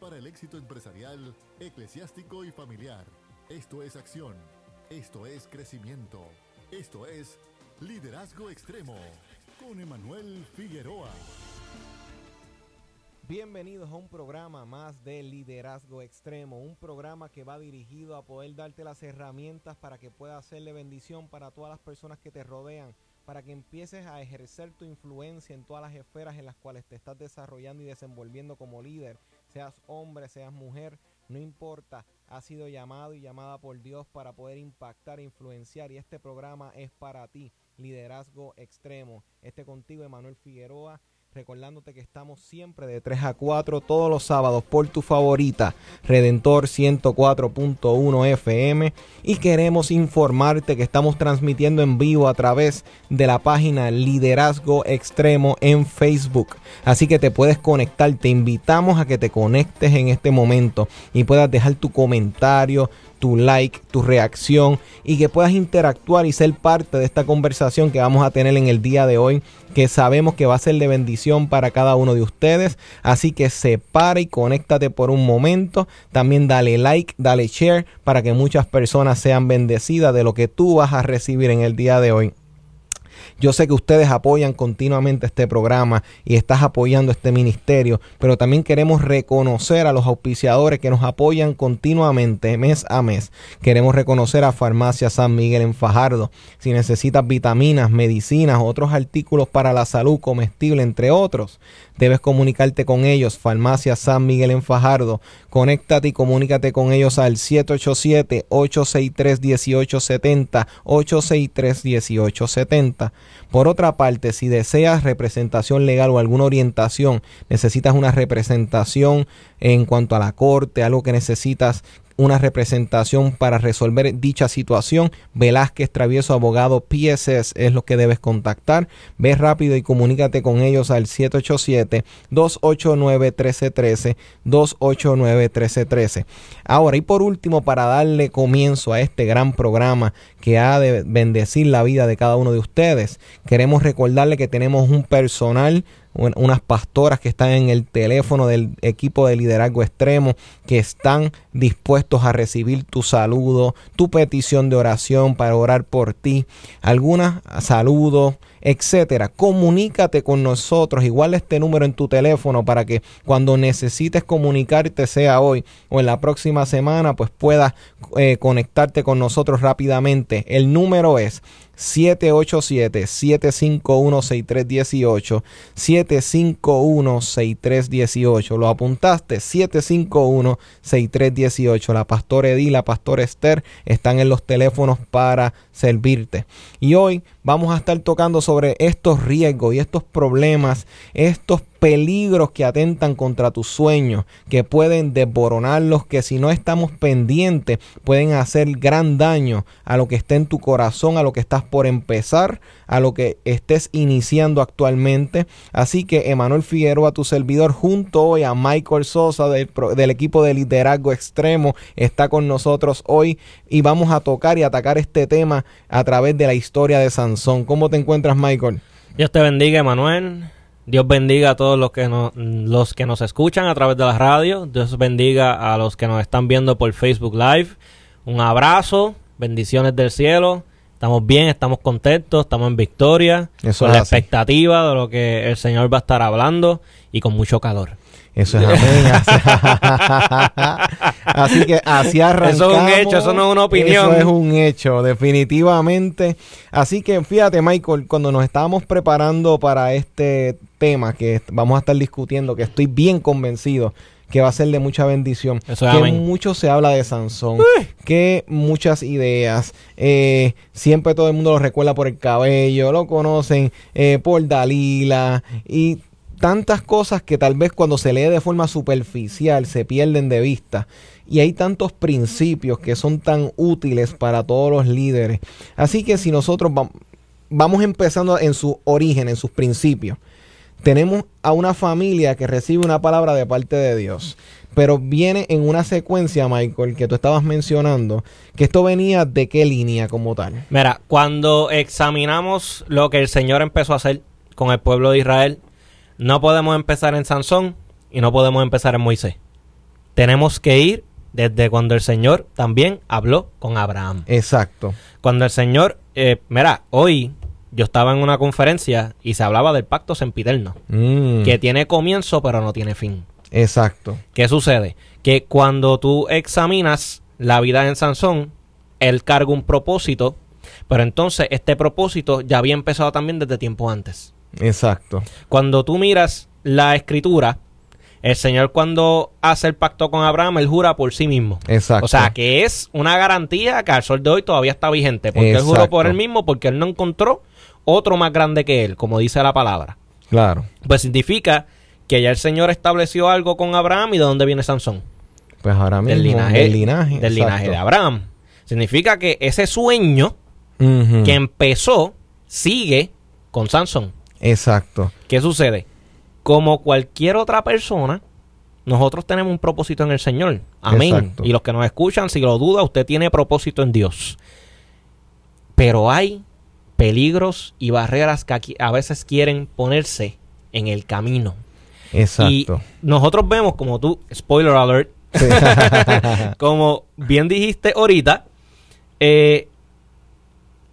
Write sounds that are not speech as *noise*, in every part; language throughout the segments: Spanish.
para el éxito empresarial, eclesiástico y familiar. Esto es acción. Esto es crecimiento. Esto es liderazgo extremo con Emanuel Figueroa. Bienvenidos a un programa más de Liderazgo Extremo, un programa que va dirigido a poder darte las herramientas para que puedas hacerle bendición para todas las personas que te rodean, para que empieces a ejercer tu influencia en todas las esferas en las cuales te estás desarrollando y desenvolviendo como líder, seas hombre, seas mujer, no importa, has sido llamado y llamada por Dios para poder impactar e influenciar y este programa es para ti, Liderazgo Extremo. Este contigo, Emanuel Figueroa recordándote que estamos siempre de 3 a 4 todos los sábados por tu favorita Redentor 104.1 FM y queremos informarte que estamos transmitiendo en vivo a través de la página Liderazgo Extremo en Facebook. Así que te puedes conectar, te invitamos a que te conectes en este momento y puedas dejar tu comentario, tu like, tu reacción y que puedas interactuar y ser parte de esta conversación que vamos a tener en el día de hoy, que sabemos que va a ser de bendición para cada uno de ustedes. Así que separa y conéctate por un momento. También dale like, dale share para que muchas personas sean bendecidas de lo que tú vas a recibir en el día de hoy. Yo sé que ustedes apoyan continuamente este programa y estás apoyando este ministerio, pero también queremos reconocer a los auspiciadores que nos apoyan continuamente mes a mes. Queremos reconocer a Farmacia San Miguel en Fajardo. Si necesitas vitaminas, medicinas, otros artículos para la salud comestible, entre otros, debes comunicarte con ellos. Farmacia San Miguel en Fajardo. Conéctate y comunícate con ellos al 787-863-1870. 863-1870. Por otra parte, si deseas representación legal o alguna orientación, necesitas una representación en cuanto a la corte, algo que necesitas una representación para resolver dicha situación, Velázquez Travieso Abogado PSS es lo que debes contactar. Ve rápido y comunícate con ellos al 787-289-1313, 289-1313. Ahora y por último, para darle comienzo a este gran programa que ha de bendecir la vida de cada uno de ustedes, queremos recordarle que tenemos un personal unas pastoras que están en el teléfono del equipo de liderazgo extremo, que están dispuestos a recibir tu saludo, tu petición de oración para orar por ti, algunas saludos, etcétera. Comunícate con nosotros, igual este número en tu teléfono para que cuando necesites comunicarte, sea hoy o en la próxima semana, pues puedas eh, conectarte con nosotros rápidamente. El número es 787-751-6318. 751-6318. Lo apuntaste. 751-6318. La pastora Edith, la pastora Esther están en los teléfonos para servirte. Y hoy vamos a estar tocando sobre estos riesgos y estos problemas, estos peligros que atentan contra tus sueños, que pueden desboronarlos, que si no estamos pendientes pueden hacer gran daño a lo que está en tu corazón, a lo que estás por empezar, a lo que estés iniciando actualmente. Así que Emanuel Figueroa, tu servidor, junto hoy a Michael Sosa del, del equipo de liderazgo extremo, está con nosotros hoy y vamos a tocar y atacar este tema a través de la historia de Sansón. ¿Cómo te encuentras, Michael? Dios te bendiga, Emanuel. Dios bendiga a todos los que, nos, los que nos escuchan a través de la radio. Dios bendiga a los que nos están viendo por Facebook Live. Un abrazo, bendiciones del cielo. Estamos bien, estamos contentos, estamos en victoria, Eso con es la así. expectativa de lo que el Señor va a estar hablando y con mucho calor. Eso es amén. *laughs* Así que así arrancamos. Eso es un hecho, eso no es una opinión. Eso es un hecho, definitivamente. Así que fíjate, Michael, cuando nos estábamos preparando para este tema que vamos a estar discutiendo, que estoy bien convencido que va a ser de mucha bendición. Eso es que amén. mucho se habla de Sansón, que muchas ideas. eh, siempre todo el mundo lo recuerda por el cabello, lo conocen eh, por Dalila y tantas cosas que tal vez cuando se lee de forma superficial se pierden de vista. Y hay tantos principios que son tan útiles para todos los líderes. Así que si nosotros vam- vamos empezando en su origen, en sus principios, tenemos a una familia que recibe una palabra de parte de Dios. Pero viene en una secuencia, Michael, que tú estabas mencionando, que esto venía de qué línea como tal. Mira, cuando examinamos lo que el Señor empezó a hacer con el pueblo de Israel, no podemos empezar en Sansón y no podemos empezar en Moisés. Tenemos que ir desde cuando el Señor también habló con Abraham. Exacto. Cuando el Señor, eh, mira, hoy yo estaba en una conferencia y se hablaba del pacto sempiterno, Mm, que tiene comienzo pero no tiene fin. Exacto. ¿Qué sucede? Que cuando tú examinas la vida en Sansón, él carga un propósito, pero entonces este propósito ya había empezado también desde tiempo antes. Exacto. Cuando tú miras la escritura, el Señor cuando hace el pacto con Abraham, él jura por sí mismo. Exacto. O sea, que es una garantía que al sol de hoy todavía está vigente, porque él juró por él mismo, porque él no encontró otro más grande que él, como dice la palabra. Claro. Pues significa que ya el Señor estableció algo con Abraham y de dónde viene Sansón. Pues ahora mismo Del linaje, del linaje, del linaje exacto. de Abraham. Significa que ese sueño que empezó sigue con Sansón. Exacto. ¿Qué sucede? Como cualquier otra persona, nosotros tenemos un propósito en el Señor. Amén. Exacto. Y los que nos escuchan, si lo duda, usted tiene propósito en Dios. Pero hay peligros y barreras que aquí a veces quieren ponerse en el camino. Y Exacto. nosotros vemos, como tú, spoiler alert, Sí. *laughs* como bien dijiste ahorita, eh,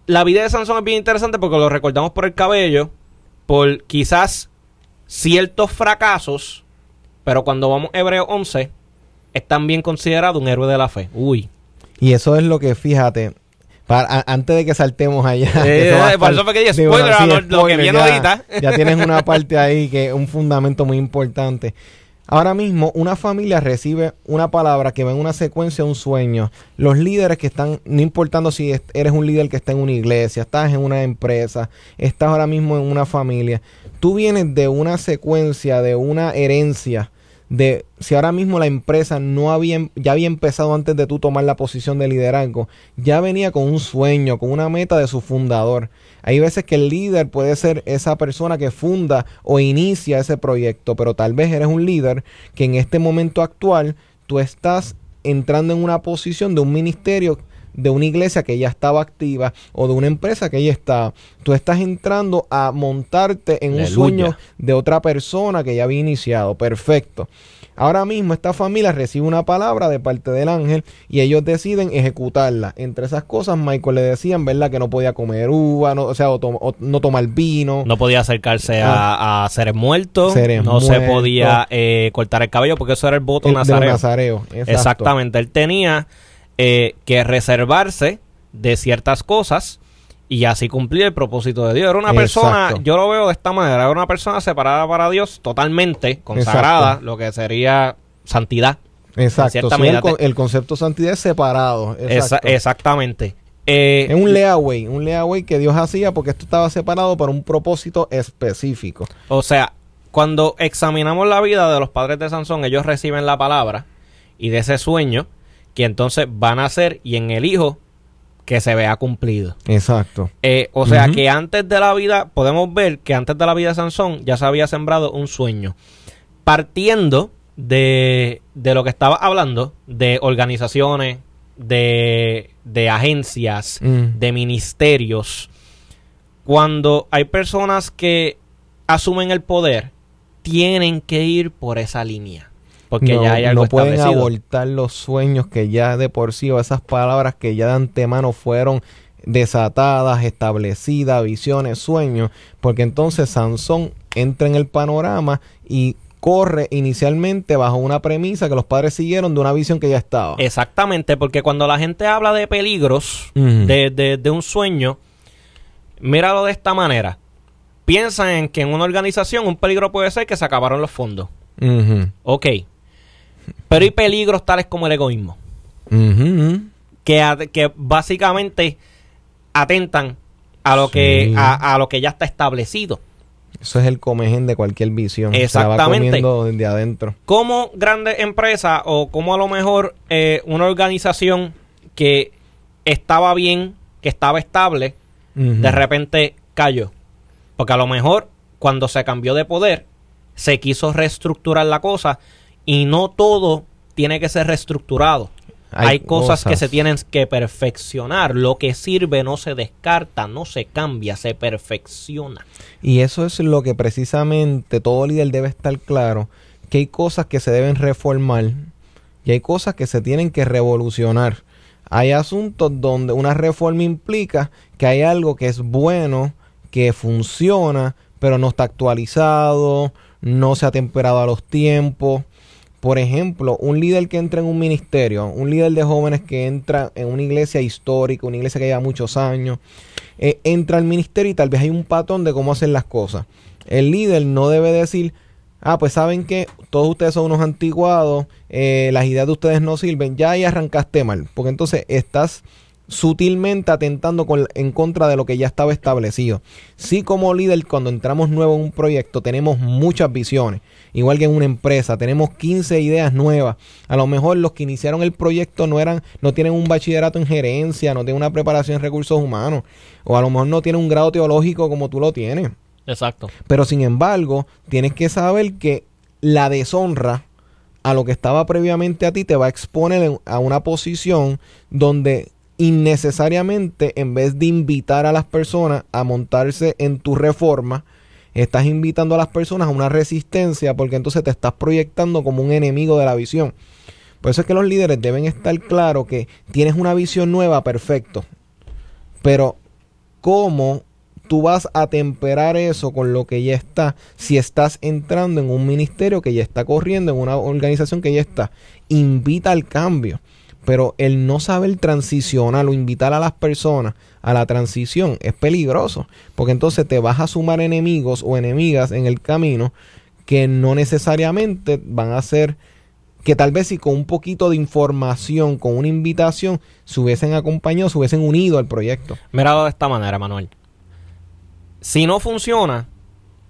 la vida de Sansón es bien interesante porque lo recordamos por el cabello, por quizás ciertos fracasos, pero cuando vamos a Hebreo 11, es también considerado un héroe de la fe. Uy. y eso es lo que, fíjate, para, a- antes de que saltemos allá. *laughs* Eh, eso va a por estar- eso fue que dije Sí, spoiler sí, lo que viene ya- ahorita. Ya tienes una parte ahí que es un fundamento muy importante. Ahora mismo, una familia recibe una palabra que va en una secuencia, un sueño. Los líderes que están, no importando si es- eres un líder que está en una iglesia, estás en una empresa, estás ahora mismo en una familia, tú vienes de una secuencia, de una herencia, de si ahora mismo la empresa no había, ya había empezado antes de tú tomar la posición de liderazgo, ya venía con un sueño, con una meta de su fundador. Hay veces que el líder puede ser esa persona que funda o inicia ese proyecto, pero tal vez eres un líder que en este momento actual tú estás entrando en una posición de un ministerio de una iglesia que ya estaba activa o de una empresa que ya está. Tú estás entrando a montarte en un sueño de otra persona que ya había iniciado. Perfecto. Ahora mismo esta familia recibe una palabra de parte del ángel y ellos deciden ejecutarla. Entre esas cosas, Michael le decían, ¿verdad? Que no podía comer uva, no, o sea, o to- o no tomar vino. No podía acercarse a, a seres muertos. Seres no se podía eh, cortar el cabello porque eso era el voto el- nazareo. nazareo. Exactamente. Él tenía eh, que reservarse de ciertas cosas y así cumplir el propósito de Dios. Era una persona, yo lo veo de esta manera, era una persona separada para Dios, totalmente consagrada, Exacto. lo que sería santidad. Exacto. Sí, el, concepto de santidad es separado. Esa- exactamente. Eh, Es un layaway, un layaway que Dios hacía porque esto estaba separado para un propósito específico. O sea, cuando examinamos la vida de los padres de Sansón, ellos reciben la palabra y de ese sueño que entonces van a hacer y en el hijo que se vea cumplido. Exacto. Eh, o sea que antes de la vida, podemos ver que antes de la vida de Sansón ya se había sembrado un sueño. Partiendo de, de lo que estaba hablando, de organizaciones, de, de agencias, Mm. de ministerios, cuando hay personas que asumen el poder, tienen que ir por esa línea. Porque no, ya hay algo no pueden establecido. abortar los sueños que ya de por sí o esas palabras que ya de antemano fueron desatadas, establecidas, visiones, sueños, porque entonces Sansón entra en el panorama y corre inicialmente bajo una premisa que los padres siguieron de una visión que ya estaba. Exactamente, porque cuando la gente habla de peligros, de, de- de un sueño, míralo de esta manera. Piensan en que en una organización un peligro puede ser que se acabaron los fondos. Ok. Pero hay peligros tales como el egoísmo, que, que básicamente atentan a lo, que, a, a lo que ya está establecido. Eso es el comején de cualquier visión. Se la va Exactamente. comiendo desde adentro. como grandes empresas o como a lo mejor eh, una organización que estaba bien, que estaba estable, de repente cayó. Porque a lo mejor cuando se cambió de poder, se quiso reestructurar la cosa y no todo tiene que ser reestructurado. Hay, cosas, que se tienen que perfeccionar. Lo que sirve no se descarta, no se cambia, se perfecciona. Y eso es lo que precisamente todo líder debe estar claro, que hay cosas que se deben reformar y hay cosas que se tienen que revolucionar. Hay asuntos donde una reforma implica que hay algo que es bueno, que funciona, pero no está actualizado, no se ha temperado a los tiempos. Por ejemplo, un líder que entra en un ministerio, un líder de jóvenes que entra en una iglesia histórica, una iglesia que lleva muchos años, eh, entra al ministerio y tal vez hay un patrón de cómo hacer las cosas. El líder no debe decir, ah, pues saben que todos ustedes son unos antiguados, eh, las ideas de ustedes no sirven, ya ahí arrancaste mal, porque entonces estás sutilmente atentando en contra de lo que ya estaba establecido. Sí como líder, cuando entramos nuevo en un proyecto, tenemos muchas visiones, igual que en una empresa, tenemos 15 ideas nuevas. A lo mejor los que iniciaron el proyecto no eran, no tienen un bachillerato en gerencia, no tienen una preparación en recursos humanos, o a lo mejor no tienen un grado teológico como tú lo tienes. Exacto. Pero sin embargo, tienes que saber que la deshonra a lo que estaba previamente a ti te va a exponer a una posición donde innecesariamente en vez de invitar a las personas a montarse en tu reforma, estás invitando a las personas a una resistencia porque entonces te estás proyectando como un enemigo de la visión. Por eso es que los líderes deben estar claros que tienes una visión nueva, perfecto. Pero ¿cómo tú vas a temperar eso con lo que ya está si estás entrando en un ministerio que ya está corriendo, en una organización que ya está. Invita al cambio. Pero el no saber transicionar o invitar a las personas a la transición es peligroso. Porque entonces te vas a sumar enemigos o enemigas en el camino que no necesariamente van a ser que tal vez si con un poquito de información, con una invitación, se hubiesen acompañado, se hubiesen unido al proyecto. Mira de esta manera, Manuel. Si no funciona,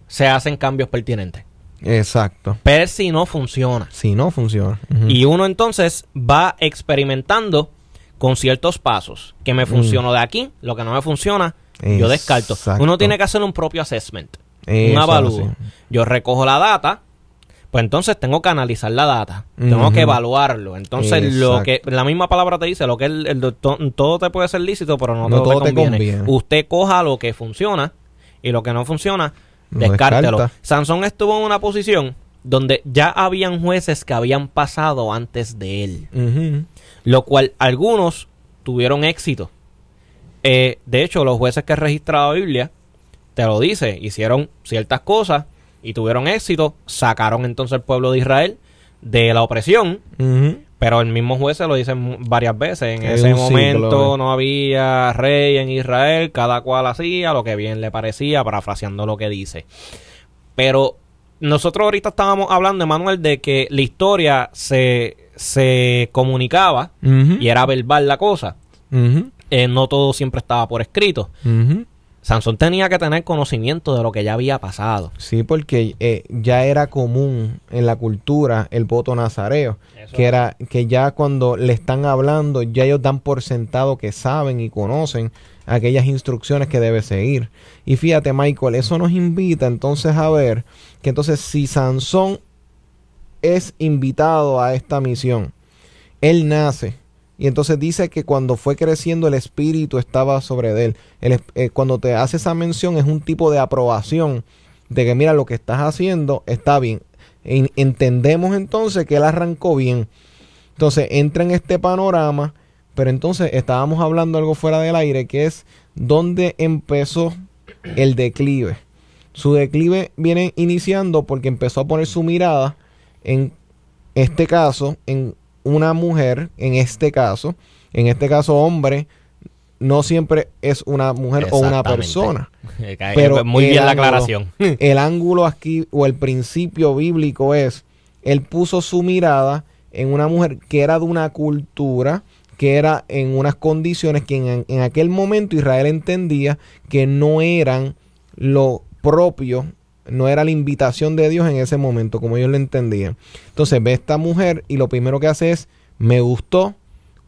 se hacen cambios pertinentes. Exacto. Pero si no funciona. Si no funciona. Y uno entonces va experimentando con ciertos pasos. Que me funcionó de aquí, lo que no me funciona, yo descarto. Uno tiene que hacer un propio assessment. un avalúo. Yo recojo la data, pues entonces tengo que analizar la data, tengo que evaluarlo. Entonces, lo que la misma palabra te dice, lo que el, el, todo te puede ser lícito, pero no, todo, te, conviene. Usted coja lo que funciona y lo que no funciona, descártelo. Sansón estuvo en una posición donde ya habían jueces que habían pasado antes de él, lo cual algunos tuvieron éxito. Eh, de hecho, los jueces que registrado la Biblia te lo dice, hicieron ciertas cosas y tuvieron éxito, sacaron entonces al pueblo de Israel de la opresión, pero el mismo juez se lo dice varias veces. En ese momento no había rey en Israel, cada cual hacía lo que bien le parecía, parafraseando lo que dice. Pero nosotros ahorita estábamos hablando, Emanuel, de que la historia se, se comunicaba y era verbal la cosa. Eh, no todo siempre estaba por escrito. Sansón tenía que tener conocimiento de lo que ya había pasado. Sí, porque eh, ya era común en la cultura el voto nazareo, que era que ya cuando le están hablando, ya ellos dan por sentado que saben y conocen aquellas instrucciones que debe seguir. Y fíjate, Michael, eso nos invita entonces a ver que entonces si Sansón es invitado a esta misión, él nace y entonces dice que cuando fue creciendo el espíritu estaba sobre él. Eh, cuando te hace esa mención es un tipo de aprobación de que mira lo que estás haciendo está bien. entendemos entonces que él arrancó bien. Entonces entra en este panorama, pero entonces estábamos hablando algo fuera del aire que es donde empezó el declive. Su declive viene iniciando porque empezó a poner su mirada en este caso en una mujer, en este caso, en este caso hombre, no siempre es una mujer o una persona. *laughs* Pero muy bien la aclaración. *laughs* El ángulo aquí o el principio bíblico es, él puso su mirada en una mujer que era de una cultura, que era en unas condiciones que en, en aquel momento Israel entendía que no eran lo propio no era la invitación de Dios en ese momento, como ellos lo entendían. Entonces ve esta mujer y lo primero que hace es, me gustó,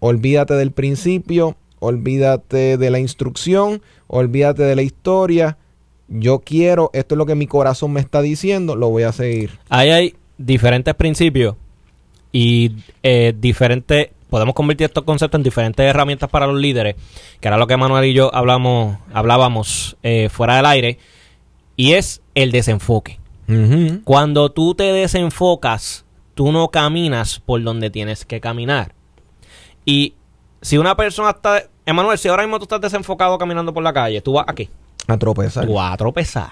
olvídate del principio, olvídate de la instrucción, olvídate de la historia, yo quiero, esto es lo que mi corazón me está diciendo, lo voy a seguir. Ahí hay diferentes principios y eh, diferentes, podemos convertir estos conceptos en diferentes herramientas para los líderes, que era lo que Manuel y yo hablamos, hablábamos eh, fuera del aire y es el desenfoque. Cuando tú te desenfocas, tú no caminas por donde tienes que caminar. Y si una persona está... Emanuel, si ahora mismo tú estás desenfocado caminando por la calle, tú vas aquí. A tropezar. Tú vas a tropezar.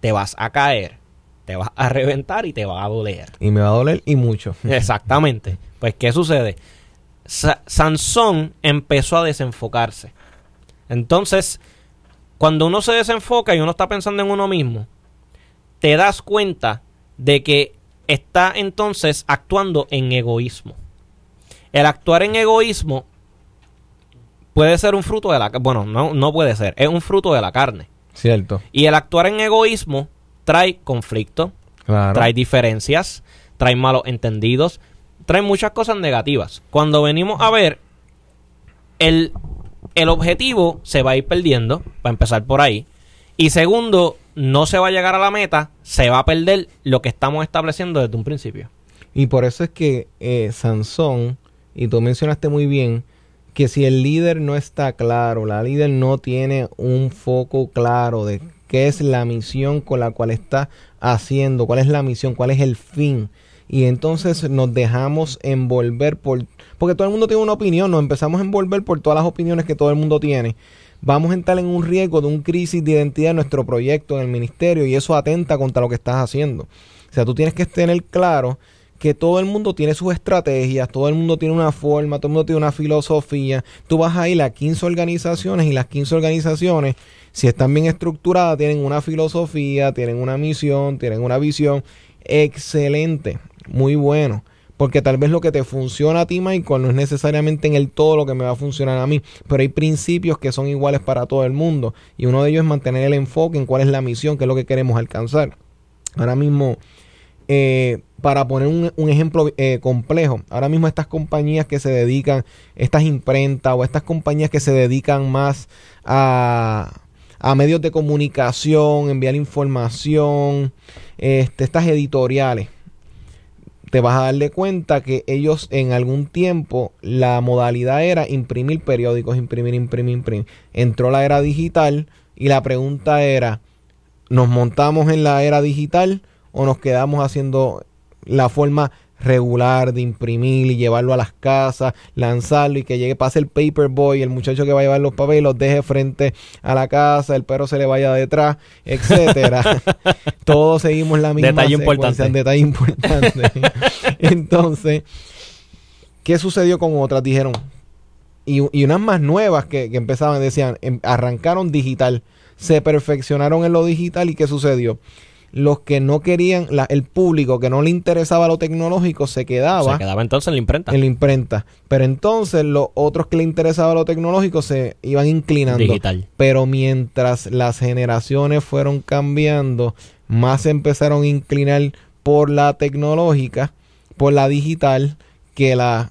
Te vas a caer. Te vas a reventar y te va a doler. Y me va a doler y mucho. *laughs* Exactamente. Pues, ¿qué sucede? Sa- Sansón empezó a desenfocarse. Entonces, cuando uno se desenfoca y uno está pensando en uno mismo, te das cuenta de que está entonces actuando en egoísmo. El actuar en egoísmo puede ser un fruto de la... Bueno, no, no puede ser. Es un fruto de la carne. Cierto. Y el actuar en egoísmo trae conflicto, Claro. trae diferencias, trae malos entendidos, trae muchas cosas negativas. Cuando venimos a ver, el, el objetivo se va a ir perdiendo, va a empezar por ahí. Y segundo, no se va a llegar a la meta, se va a perder lo que estamos estableciendo desde un principio. Y por eso es que eh, Sansón, y tú mencionaste muy bien, que si el líder no está claro, la líder no tiene un foco claro de qué es la misión con la cual está haciendo, cuál es la misión, cuál es el fin. Y entonces nos dejamos envolver por... Porque todo el mundo tiene una opinión, nos empezamos a envolver por todas las opiniones que todo el mundo tiene. Vamos a entrar en un riesgo de un crisis de identidad en nuestro proyecto, en el ministerio, y eso atenta contra lo que estás haciendo. O sea, tú tienes que tener claro que todo el mundo tiene sus estrategias, todo el mundo tiene una forma, todo el mundo tiene una filosofía. Tú vas a ir a 15 organizaciones y las 15 organizaciones, si están bien estructuradas, tienen una filosofía, tienen una misión, tienen una visión. Excelente, muy bueno. Porque tal vez lo que te funciona a ti, Michael, no es necesariamente en el todo lo que me va a funcionar a mí. Pero hay principios que son iguales para todo el mundo. Y uno de ellos es mantener el enfoque en cuál es la misión, qué es lo que queremos alcanzar. Ahora mismo, eh, para poner un, ejemplo eh, complejo, ahora mismo estas compañías que se dedican, estas imprentas o estas compañías que se dedican más a, a medios de comunicación, enviar información, este, estas editoriales, te vas a darle cuenta que ellos en algún tiempo la modalidad era imprimir periódicos, imprimir, imprimir, imprimir. Entró la era digital y la pregunta era, ¿nos montamos en la era digital o nos quedamos haciendo la forma regular de imprimir y llevarlo a las casas, lanzarlo y que llegue, pase el paperboy, el muchacho que va a llevar los papeles, los deje frente a la casa, el perro se le vaya detrás, etcétera. *laughs* Todos seguimos la misma Detalle secuencia, importante. detalle importante. *laughs* Entonces, ¿qué sucedió con otras? Dijeron, y, y unas más nuevas que, que empezaban, decían, em- arrancaron digital, se perfeccionaron en lo digital y ¿qué sucedió? Los que no querían, la- el público que no le interesaba lo tecnológico se quedaba Se quedaba entonces en la imprenta. en la imprenta. Pero entonces los otros que le interesaba lo tecnológico se iban inclinando. Digital. Pero mientras las generaciones fueron cambiando, más se empezaron a inclinar por la tecnológica, por la digital, que la,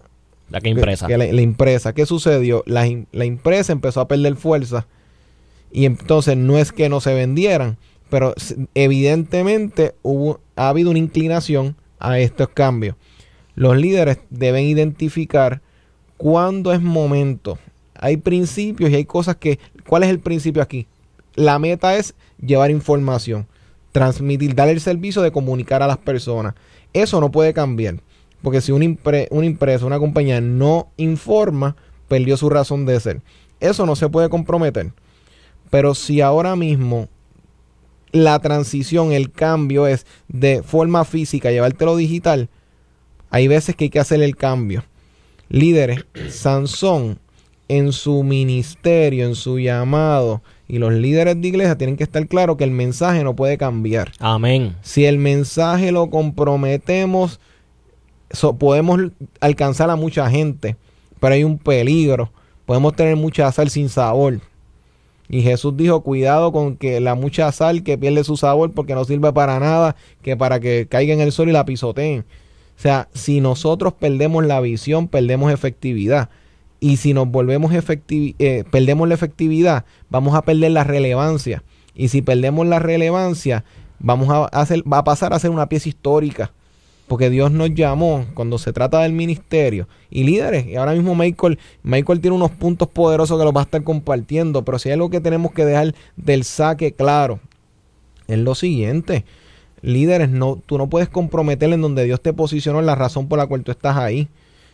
La que impresa. que la, la impresa. ¿Qué sucedió? La, la impresa empezó a perder fuerza y entonces no es que no se vendieran, pero evidentemente hubo, ha habido una inclinación a estos cambios. Los líderes deben identificar cuándo es momento. Hay principios y hay cosas que... ¿Cuál es el principio aquí? La meta es llevar información, transmitir, dar el servicio de comunicar a las personas. Eso no puede cambiar. Porque si una, impre- una empresa, una compañía no informa, perdió su razón de ser. Eso no se puede comprometer. Pero si ahora mismo la transición, el cambio es de forma física, llevártelo digital, hay veces que hay que hacer el cambio. Líderes, Sansón en su ministerio, en su llamado, y los líderes de iglesia tienen que estar claros que el mensaje no puede cambiar. Amén. Si el mensaje lo comprometemos, so- podemos alcanzar a mucha gente, pero hay un peligro. Podemos tener mucha sal sin sabor. Y Jesús dijo, cuidado con que la mucha sal que pierde su sabor porque no sirve para nada, que para que caiga en el sol y la pisoteen. O sea, si nosotros perdemos la visión, perdemos efectividad. Y si nos volvemos efectivi eh, perdemos la efectividad, vamos a perder la relevancia. Y si perdemos la relevancia, vamos a hacer, va a pasar a ser una pieza histórica. Porque Dios nos llamó cuando se trata del ministerio y líderes. Y ahora mismo Michael, Michael tiene unos puntos poderosos que los va a estar compartiendo. Pero si hay algo que tenemos que dejar del saque claro, es lo siguiente. líderes, no, tú no puedes comprometer en donde Dios te posicionó en la razón por la cual tú estás ahí.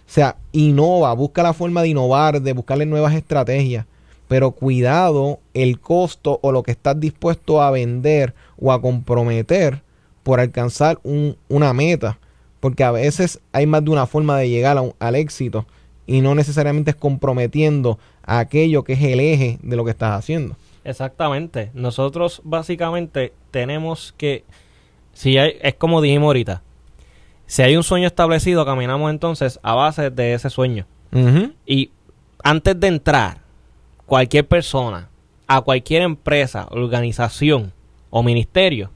O sea, innova, busca la forma de innovar, de buscarle nuevas estrategias. Pero cuidado el costo o lo que estás dispuesto a vender o a comprometer por alcanzar una meta. Porque a veces hay más de una forma de llegar al éxito y no necesariamente es comprometiendo a aquello que es el eje de lo que estás haciendo. Exactamente. Nosotros básicamente tenemos que, si hay, es como dijimos ahorita, si hay un sueño establecido, caminamos entonces a base de ese sueño. Y antes de entrar, cualquier persona, a cualquier empresa, organización o ministerio,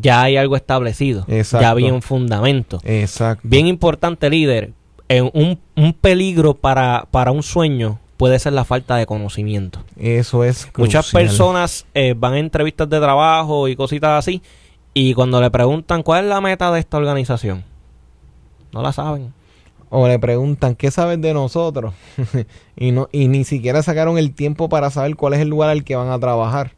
ya hay algo establecido. Ya había un fundamento. Exacto. Bien importante, líder. En un, un peligro para, para un sueño puede ser la falta de conocimiento. Eso es crucial. Muchas personas eh, van a entrevistas de trabajo y cositas así y cuando le preguntan cuál es la meta de esta organización, no la saben. O le preguntan qué saben de nosotros *laughs* y no y ni siquiera sacaron el tiempo para saber cuál es el lugar al que van a trabajar.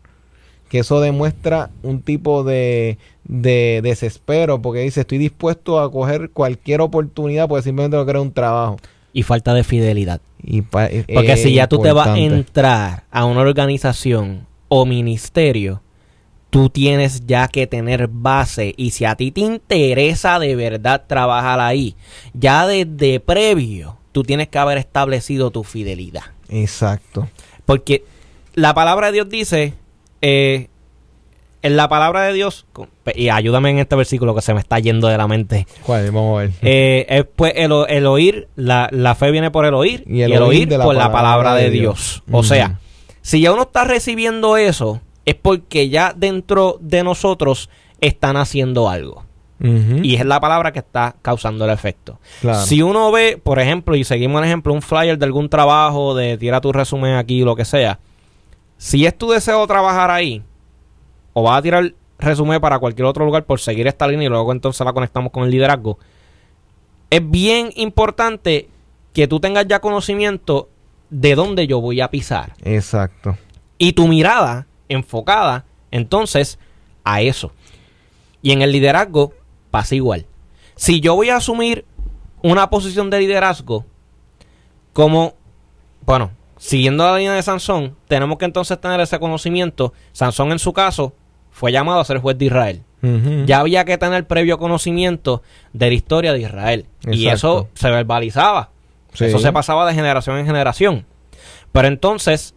Que eso demuestra un tipo de, de desespero porque dice estoy dispuesto a coger cualquier oportunidad porque simplemente no quiero un trabajo y falta de fidelidad. Y Porque si ya tú te vas a entrar a una organización o ministerio, tú tienes ya que tener base. Y si a ti te interesa de verdad trabajar ahí, ya desde previo, tú tienes que haber establecido tu fidelidad. Exacto. Porque la palabra de Dios dice, eh, en la palabra de Dios, y ayúdame en este versículo que se me está yendo de la mente. ¿Cuál? Vamos a ver. Eh, es pues el, oír, la, fe viene por el oír y el, oír, por la palabra de Dios. O sea, si ya uno está recibiendo eso, es porque ya dentro de nosotros están haciendo algo. Y es la palabra que está causando el efecto. Si uno ve, por ejemplo, y seguimos un ejemplo, un flyer de algún trabajo, de tira tu resumen aquí, lo que sea. Si es tu deseo trabajar ahí, o vas a tirar resumen para cualquier otro lugar por seguir esta línea y luego entonces la conectamos con el liderazgo. Es bien importante que tú tengas ya conocimiento de dónde yo voy a pisar. Exacto. Y tu mirada enfocada entonces a eso. Y en el liderazgo pasa igual. Si yo voy a asumir una posición de liderazgo como, bueno, siguiendo la línea de Sansón, tenemos que entonces tener ese conocimiento. Sansón en su caso fue llamado a ser juez de Israel. Ya había que tener previo conocimiento de la historia de Israel. Y eso se verbalizaba. Eso se pasaba de generación en generación. Pero entonces,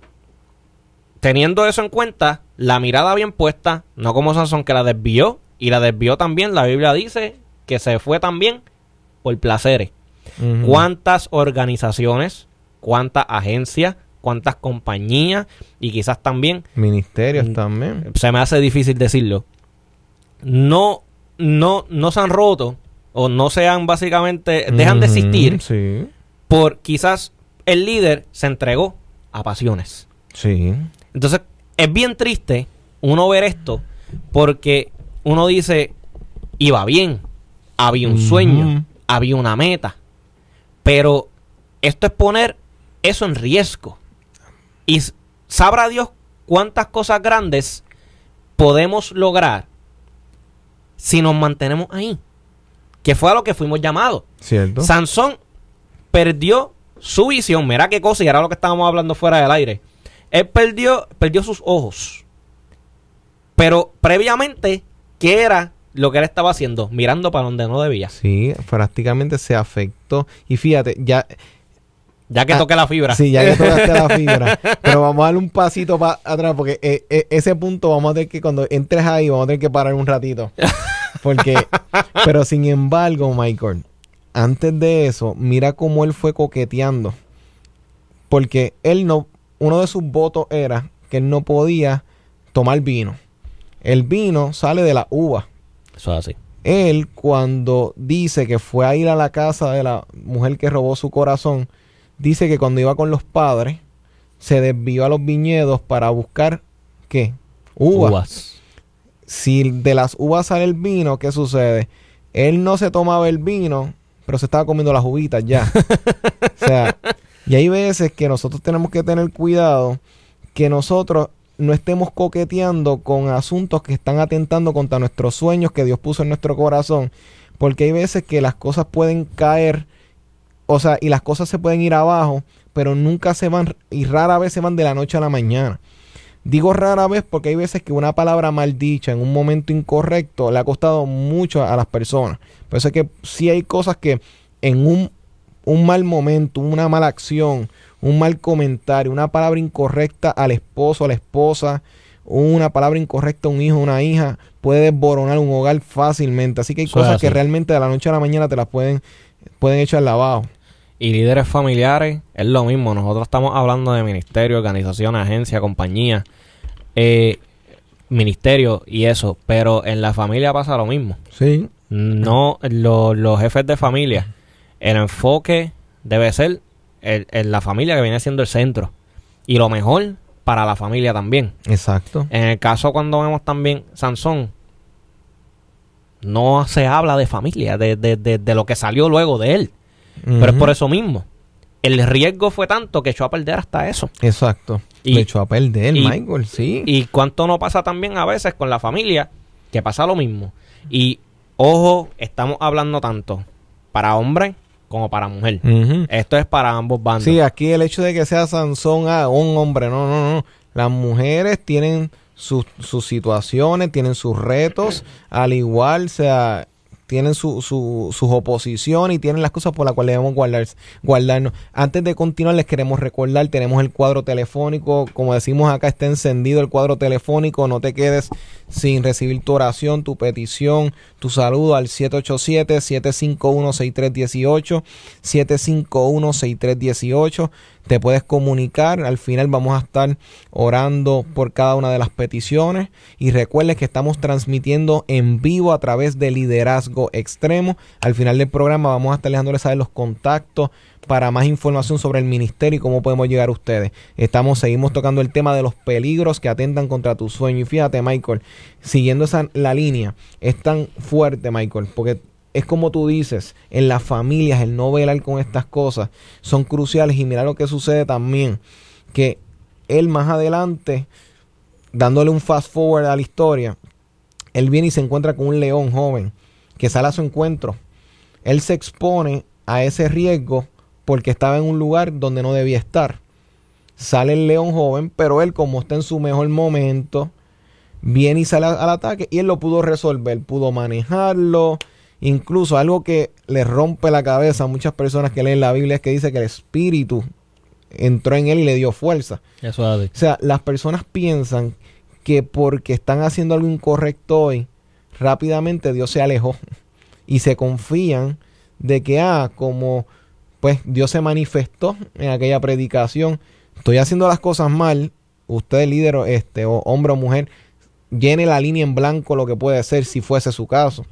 teniendo eso en cuenta, la mirada bien puesta, no como Sansón que la desvió, y la desvió también, la Biblia dice que se fue también por placeres. ¿Cuántas organizaciones, cuántas agencias, cuántas compañías y quizás también ministerios mm, también. Se me hace difícil decirlo. No no no se han roto o no se han básicamente dejan de existir por quizás el líder se entregó a pasiones. Sí. Entonces, es bien triste uno ver esto porque uno dice iba bien, había un sueño, había una meta, pero esto es poner eso en riesgo. Y sabrá Dios cuántas cosas grandes podemos lograr si nos mantenemos ahí. Que fue a lo que fuimos llamados. Cierto. Sansón perdió su visión. Mira qué cosa, y era lo que estábamos hablando fuera del aire. Él perdió, perdió sus ojos. Pero previamente, ¿qué era lo que él estaba haciendo? Mirando para donde no debía. Sí, prácticamente se afectó. Y fíjate, ya ya que ah, toqué la fibra. Sí, ya que tocaste la *laughs* fibra. Pero vamos a darle un pasito para atrás porque eh, eh, ese punto vamos a tener que, cuando entres ahí, vamos a tener que parar un ratito. *laughs* Porque, pero sin embargo, Michael, antes de eso, mira cómo él fue coqueteando. Porque él no, uno de sus votos era que él no podía tomar vino. El vino sale de la uva. Eso es así. Él, cuando dice que fue a ir a la casa de la mujer que robó su corazón, dice que cuando iba con los padres, se desvió a los viñedos para buscar, ¿qué? Uvas. Si de las uvas sale el vino, ¿qué sucede? Él no se tomaba el vino, pero se estaba comiendo las uvitas ya. *laughs* o sea, y hay veces que nosotros tenemos que tener cuidado que nosotros no estemos coqueteando con asuntos que están atentando contra nuestros sueños que Dios puso en nuestro corazón. Porque hay veces que las cosas pueden caer, o sea, y las cosas se pueden ir abajo, pero nunca se van, y rara vez se van de la noche a la mañana. Digo rara vez porque hay veces que una palabra maldicha en un momento incorrecto le ha costado mucho a las personas. Por eso es que si hay cosas que en un, un mal momento, una mala acción, un mal comentario, una palabra incorrecta al esposo, a la esposa, una palabra incorrecta a un hijo, una hija, puede desboronar un hogar fácilmente. Así que hay cosas que realmente de la noche a la mañana te las pueden, pueden echar abajo. Y líderes familiares es lo mismo. Nosotros estamos hablando de ministerio, organización, agencia, compañía, eh, ministerio y eso. Pero en la familia pasa lo mismo. Sí. No, los jefes de familia. El enfoque debe ser en la familia que viene siendo el centro. Y lo mejor para la familia también. Exacto. En el caso cuando vemos también Sansón, no se habla de familia, de, de, de, lo que salió luego de él. Pero es por eso mismo. El riesgo fue tanto que echó a perder hasta eso. Exacto. Y, echó a perder, Michael, sí. Y cuánto no pasa también a veces con la familia, que pasa lo mismo. Y ojo, estamos hablando tanto para hombres como para mujer. Esto es para ambos bandos. Sí, aquí el hecho de que sea Sansón ah, un hombre, no, no, no. Las mujeres tienen sus, sus situaciones, tienen sus retos, al igual sea tienen su, su, sus oposiciones y tienen las cosas por las cuales debemos guardar, guardarnos. Antes de continuar, les queremos recordar, tenemos el cuadro telefónico, como decimos acá, está encendido el cuadro telefónico, no te quedes sin recibir tu oración, tu petición, tu saludo al 787-751-6318, 751-6318 te puedes comunicar. Al final vamos a estar orando por cada una de las peticiones. Y recuerdes que estamos transmitiendo en vivo a través de Liderazgo Extremo. Al final del programa vamos a estar dejándoles saber los contactos para más información sobre el ministerio y cómo podemos llegar a ustedes. Estamos, seguimos tocando el tema de los peligros que atentan contra tu sueño. Y fíjate, Michael, siguiendo esa, la línea, es tan fuerte, Michael, porque es como tú dices, en las familias el no velar con estas cosas son cruciales y mira lo que sucede también, que él más adelante, dándole un fast forward a la historia, él viene y se encuentra con un león joven que sale a su encuentro. Él se expone a ese riesgo porque estaba en un lugar donde no debía estar. Sale el león joven, pero él como está en su mejor momento, viene y sale al ataque y él lo pudo resolver, pudo manejarlo, Incluso algo que le rompe la cabeza a muchas personas que leen la Biblia es que dice que el Espíritu entró en él y le dio fuerza. Eso es O sea, las personas piensan que porque están haciendo algo incorrecto hoy, rápidamente Dios se alejó *laughs* y se confían de que, ah, como pues Dios se manifestó en aquella predicación, estoy haciendo las cosas mal, usted líder este, o hombre o mujer, llene la línea en blanco lo que puede ser si fuese su caso.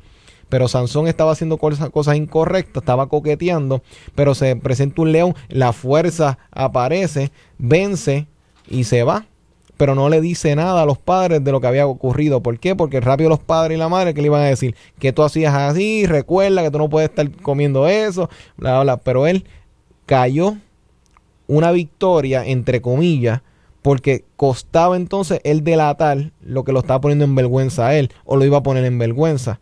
Pero Sansón estaba haciendo cosas, incorrectas, estaba coqueteando, pero se presenta un león, la fuerza aparece, vence y se va. Pero no le dice nada a los padres de lo que había ocurrido. ¿Por qué? Porque rápido los padres y la madre que le iban a decir que tú hacías así, recuerda que tú no puedes estar comiendo eso, bla, bla. Pero él cayó una victoria, entre comillas, porque costaba entonces él delatar lo que lo estaba poniendo en vergüenza a él, o lo iba a poner en vergüenza.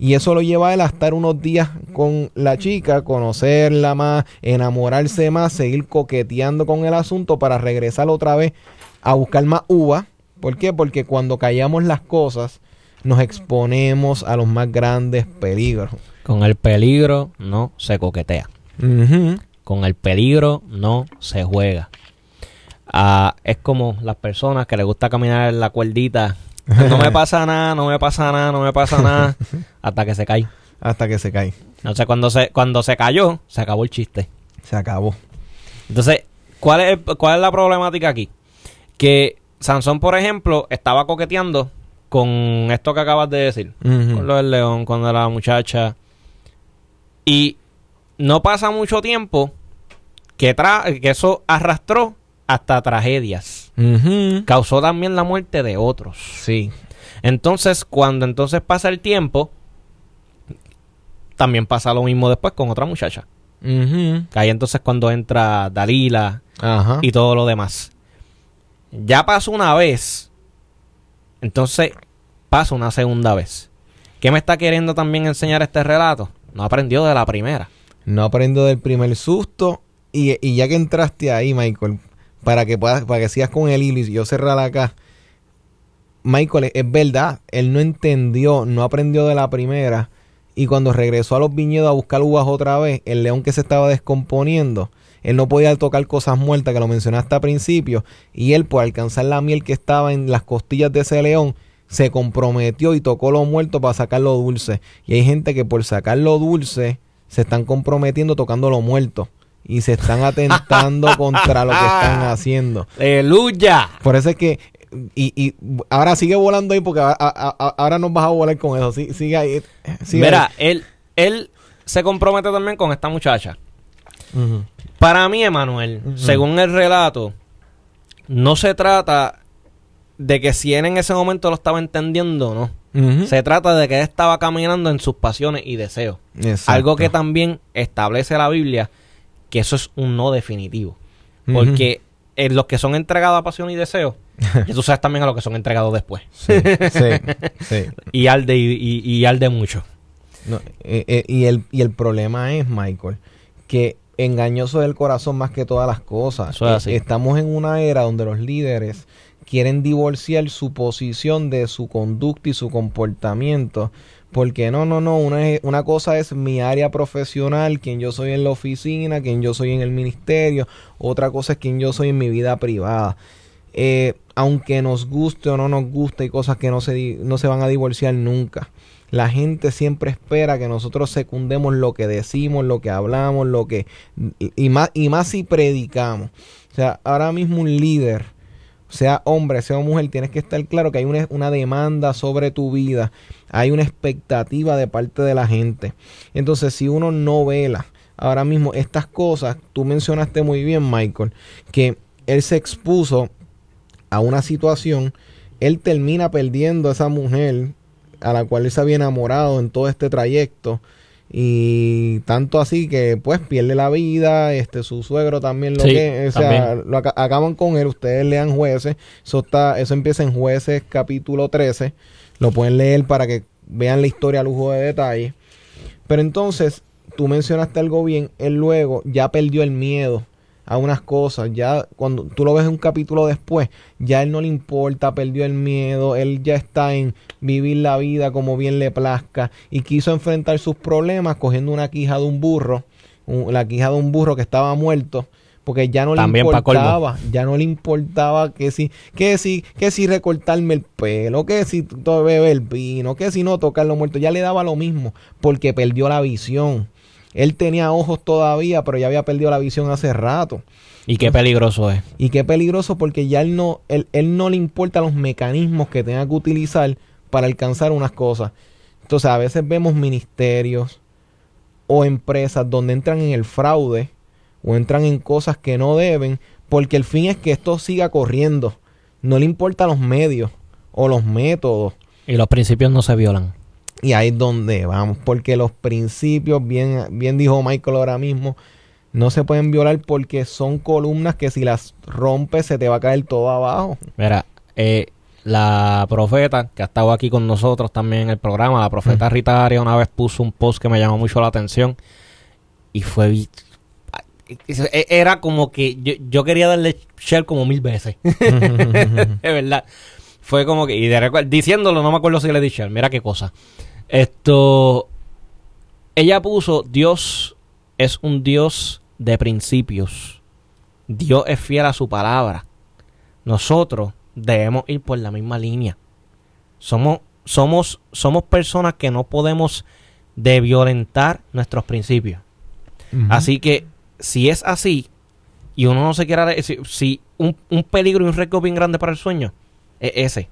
Y eso lo lleva a él a estar unos días con la chica, conocerla más, enamorarse más, seguir coqueteando con el asunto para regresar otra vez a buscar más uva. ¿Por qué? Porque cuando callamos las cosas, nos exponemos a los más grandes peligros. Con el peligro no se coquetea. Con el peligro no se juega. Ah, es como las personas que les gusta caminar en la cuerdita no me pasa nada, no me pasa nada, no me pasa nada. *laughs* hasta que se cae. Hasta que se cae. Entonces, cuando se, cuando se cayó, se acabó el chiste. Se acabó. Entonces, ¿cuál es, cuál es la problemática aquí? Que Sansón, por ejemplo, estaba coqueteando con esto que acabas de decir. Con lo del león, con la muchacha. Y no pasa mucho tiempo que, que eso arrastró hasta tragedias. Causó también la muerte de otros. Sí. Entonces, cuando entonces pasa el tiempo, también pasa lo mismo después con otra muchacha. Ahí entonces cuando entra Dalila y todo lo demás. ya pasó una vez, entonces pasa una segunda vez. ¿Qué me está queriendo también enseñar este relato? No aprendió de la primera. No aprendió del primer susto. Y, y ya que entraste ahí, Michael, para que puedas, para que sigas con el hilo y yo cerrar acá. Michael, es verdad, él no entendió, no aprendió de la primera. Y cuando regresó a los viñedos a buscar uvas otra vez, el león que se estaba descomponiendo, él no podía tocar cosas muertas, que lo mencionaste al principio. Y él, por alcanzar la miel que estaba en las costillas de ese león, se comprometió y tocó lo muerto para sacar lo dulce. Y hay gente que por sacar lo dulce se están comprometiendo tocando lo muerto y se están atentando *laughs* contra lo que están haciendo. ¡Aleluya! Por eso es que. Y, y ahora sigue volando ahí porque ahora nos vas a volar con eso. Sí, sigue ahí. Mira, Él, él se compromete también con esta muchacha. Para mí, Emanuel, según el relato, no se trata de que si él en ese momento lo estaba entendiendo o no. Se trata de que él estaba caminando en sus pasiones y deseos. Algo que también establece la Biblia que eso es un no definitivo. Porque en los que son entregados a pasión y deseo, *laughs* y tú sabes también a los que son entregados después. Sí, sí, *laughs* Y al de, y, al de mucho. Eh, eh, y, el, y el problema es, Michael, que engañoso es el corazón más que todas las cosas. Eh, estamos en una era donde los líderes quieren divorciar su posición de su conducta y su comportamiento porque no, no, no, una, una cosa es mi área profesional, quien yo soy en la oficina, quien yo soy en el ministerio, otra cosa es quien yo soy en mi vida privada. Eh, aunque nos guste o no nos guste, hay cosas que no se, no se van a divorciar nunca. La gente siempre espera que nosotros secundemos lo que decimos, lo que hablamos, lo que... Y más, y más si predicamos. O sea, ahora mismo un líder sea hombre, sea mujer, tienes que estar claro que hay una, una, demanda sobre tu vida, hay una expectativa de parte de la gente. Entonces, si uno no vela ahora mismo estas cosas, tú mencionaste muy bien, Michael, que él se expuso a una situación, él termina perdiendo a esa mujer a la cual él se había enamorado en todo este trayecto y tanto así que pues pierde la vida este su suegro también lo que o sea lo acaban con él ustedes lean jueces eso está eso empieza en jueces capítulo 13 lo pueden leer para que vean la historia a lujo de detalle pero entonces tú mencionaste algo bien él luego ya perdió el miedo a unas cosas. Ya cuando tú lo ves un capítulo después, ya él no le importa, perdió el miedo, él ya está en vivir la vida como bien le plazca y quiso enfrentar sus problemas cogiendo una quija de un burro, la quija de un burro que estaba muerto. Porque ya no le importaba, ya no le importaba que si, que si, que si recortarme el pelo, que si beber el vino, que si no tocarlo muerto, ya le daba lo mismo, porque perdió la visión. Él tenía ojos todavía, pero ya había perdido la visión hace rato. Y qué peligroso es. Y qué peligroso porque ya él no, él, él no le importa los mecanismos que tenga que utilizar para alcanzar unas cosas. Entonces a veces vemos ministerios o empresas donde entran en el fraude o entran en cosas que no deben porque el fin es que esto siga corriendo. No le importan los medios o los métodos. Y los principios no se violan. Y ahí es donde vamos, porque los principios, bien, bien dijo Michael ahora mismo, no se pueden violar porque son columnas que si las rompes se te va a caer todo abajo. Mira, eh, la profeta que ha estado aquí con nosotros también en el programa, la profeta Rita Aria una vez puso un post que me llamó mucho la atención y fue era como que yo, yo quería darle share como mil veces. *laughs* *laughs* es verdad. Fue como que, y de diciéndolo, no me acuerdo si le dije, mira qué cosa. Esto, ella puso, Dios es un Dios de principios. Dios es fiel a su palabra. Nosotros debemos ir por la misma línea. Somos, somos, somos personas que no podemos de violentar nuestros principios. Así que si es así y uno no se quiere si, si un, un, peligro y un riesgo bien grande para el sueño es ese.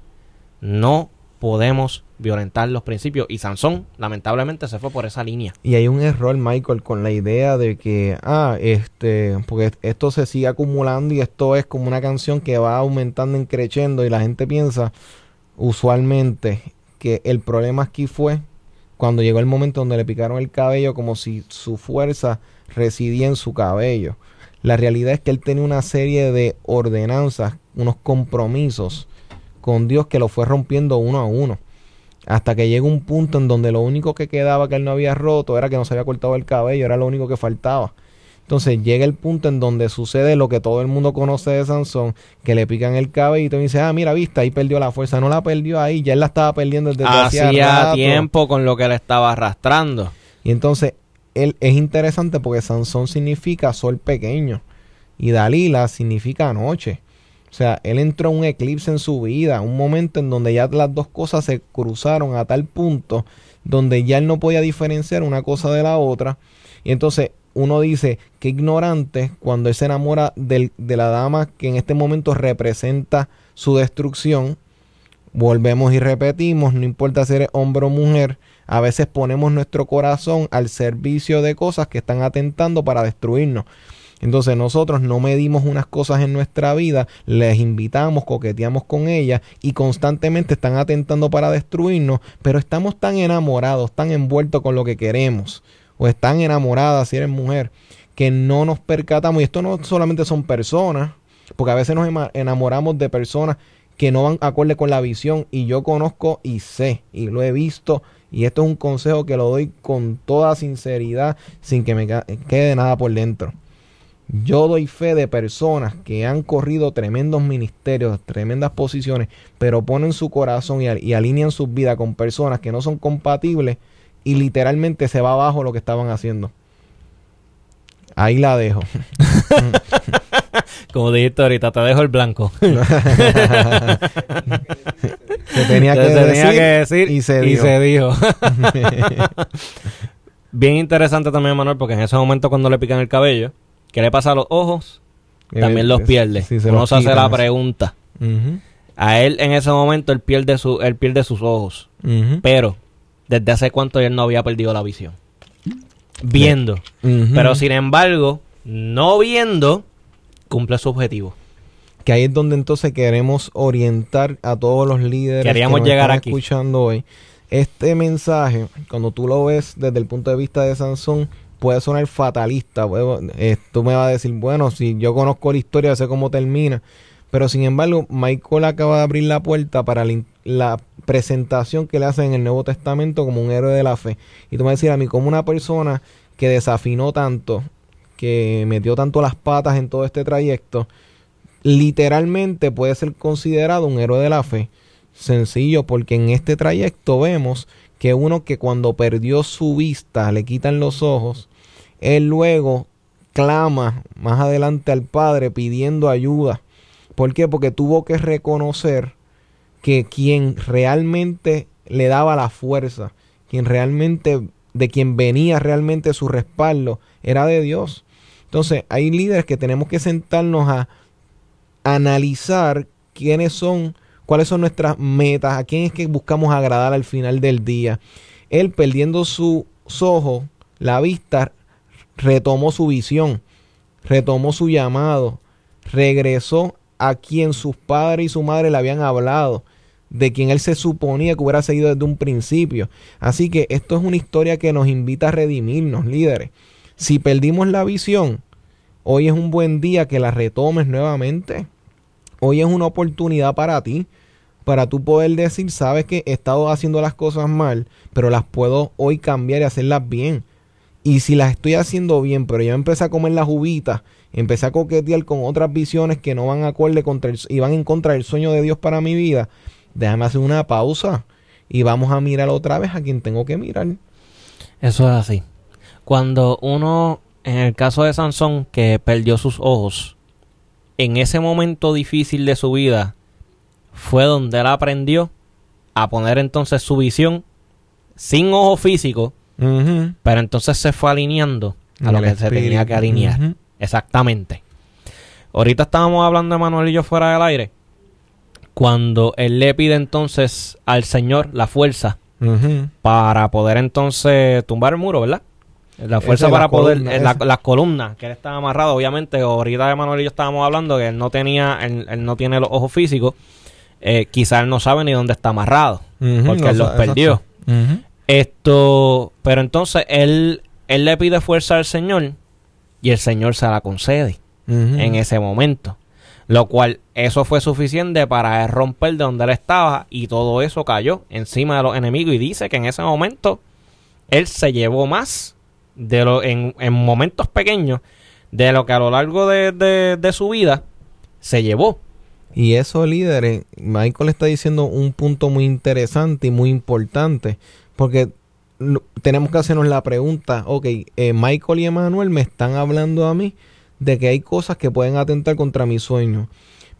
No podemos violentar los principios. Y Sansón, lamentablemente, se fue por esa línea. Y hay un error, Michael, con la idea de que, ah, este, porque esto se sigue acumulando y esto es como una canción que va aumentando en creciendo y la gente piensa usualmente que el problema aquí fue cuando llegó el momento donde le picaron el cabello como si su fuerza residía en su cabello. La realidad es que él tenía una serie de ordenanzas unos compromisos con Dios que lo fue rompiendo uno a uno. Hasta que llega un punto en donde lo único que quedaba que él no había roto era que no se había cortado el cabello, era lo único que faltaba. Entonces llega el punto en donde sucede lo que todo el mundo conoce de Sansón, que le pican el cabello y dice, ah, mira, viste, ahí perdió la fuerza. No la perdió ahí, ya él la estaba perdiendo desde hacía tiempo con lo que le estaba arrastrando. Y entonces él, es interesante porque Sansón significa sol pequeño y Dalila significa noche. O sea, él entró en un eclipse en su vida, un momento en donde ya las dos cosas se cruzaron a tal punto donde ya él no podía diferenciar una cosa de la otra. Y entonces uno dice que ignorante cuando él se enamora de la dama que en este momento representa su destrucción. Volvemos y repetimos, no importa si eres hombre o mujer, a veces ponemos nuestro corazón al servicio de cosas que están atentando para destruirnos. Entonces nosotros no medimos unas cosas en nuestra vida, les invitamos, coqueteamos con ellas y constantemente están atentando para destruirnos, pero estamos tan enamorados, tan envueltos con lo que queremos, o están enamoradas si eres mujer, que no nos percatamos, y esto no solamente son personas, porque a veces nos enamoramos de personas que no van acorde con la visión, y yo conozco y sé, y lo he visto, y esto es un consejo que lo doy con toda sinceridad, sin que me quede nada por dentro. Yo doy fe de personas que han corrido tremendos ministerios, tremendas posiciones, pero ponen su corazón y, alinean su vida con personas que no son compatibles y literalmente se va abajo lo que estaban haciendo. Ahí la dejo. *laughs* Como dijiste ahorita, te dejo el blanco. *laughs* *laughs* se tenía, que, decir, y se dijo. *laughs* Bien interesante también, Manuel, porque en ese momento cuando le pican el cabello, ¿Qué le pasa a los ojos? También los pierde. Uno se hace la pregunta. A él en ese momento él pierde, su, él pierde sus ojos. Pero, ¿desde hace cuánto él no había perdido la visión? Viendo. Pero sin embargo, no viendo, cumple su objetivo. Que ahí es donde entonces queremos orientar a todos los líderes Queríamos que llegar aquí. escuchando hoy. Este mensaje, cuando tú lo ves desde el punto de vista de Sansón, puede sonar fatalista. Eh, tú me vas a decir, bueno, si yo conozco la historia, sé cómo termina. Pero sin embargo, Michael acaba de abrir la puerta para la, presentación que le hacen en el Nuevo Testamento como un héroe de la fe. Y tú me vas a decir a mí, como una persona que desafinó tanto, que metió tanto las patas en todo este trayecto, literalmente puede ser considerado un héroe de la fe. Sencillo, porque en este trayecto vemos que uno que cuando perdió su vista le quitan los ojos, él luego clama más adelante al Padre pidiendo ayuda. ¿Por qué? Porque tuvo que reconocer que quien realmente le daba la fuerza, quien realmente, de quien venía realmente su respaldo, era de Dios. Entonces, hay líderes que tenemos que sentarnos a analizar quiénes son cuáles son nuestras metas, a quién es que buscamos agradar al final del día. Él perdiendo sus ojos, la vista, retomó su visión, retomó su llamado, regresó a quien sus padres y su madre le habían hablado, de quien él se suponía que hubiera seguido desde un principio. Así que esto es una historia que nos invita a redimirnos, líderes. Si perdimos la visión, hoy es un buen día que la retomes nuevamente. Hoy es una oportunidad para ti para tú poder decir, sabes que he estado haciendo las cosas mal, pero las puedo hoy cambiar y hacerlas bien. Y si las estoy haciendo bien, pero ya empecé a comer las uvitas, empecé a coquetear con otras visiones que no van acorde contra el, y van en contra del sueño de Dios para mi vida, déjame hacer una pausa y vamos a mirar otra vez a quien tengo que mirar. Eso es así. Cuando uno, en el caso de Sansón, que perdió sus ojos, en ese momento difícil de su vida, fue donde él aprendió a poner entonces su visión sin ojo físico, pero entonces se fue alineando a lo que se tenía que alinear. Exactamente. Ahorita estábamos hablando de Manuel y yo fuera del aire. Cuando él le pide entonces al Señor la fuerza para poder entonces tumbar el muro, ¿verdad? La fuerza para poder, las columnas, que él estaba amarrado, obviamente, ahorita de Manuel y yo estábamos hablando que él no tenía, él no tiene los ojos físicos, eh, quizás él no sabe ni dónde está amarrado, porque él los perdió. Esto, pero entonces él, él le pide fuerza al Señor y el Señor se la concede en ese momento. Lo cual, eso fue suficiente para él romper de donde él estaba y todo eso cayó encima de los enemigos. Y dice que en ese momento él se llevó más de lo, en, en momentos pequeños de lo que a lo largo de, de- de su vida se llevó. Y eso, líderes, Michael está diciendo un punto muy interesante y muy importante, porque tenemos que hacernos la pregunta, ok, eh, Michael y Emanuel me están hablando a mí de que hay cosas que pueden atentar contra mi sueño.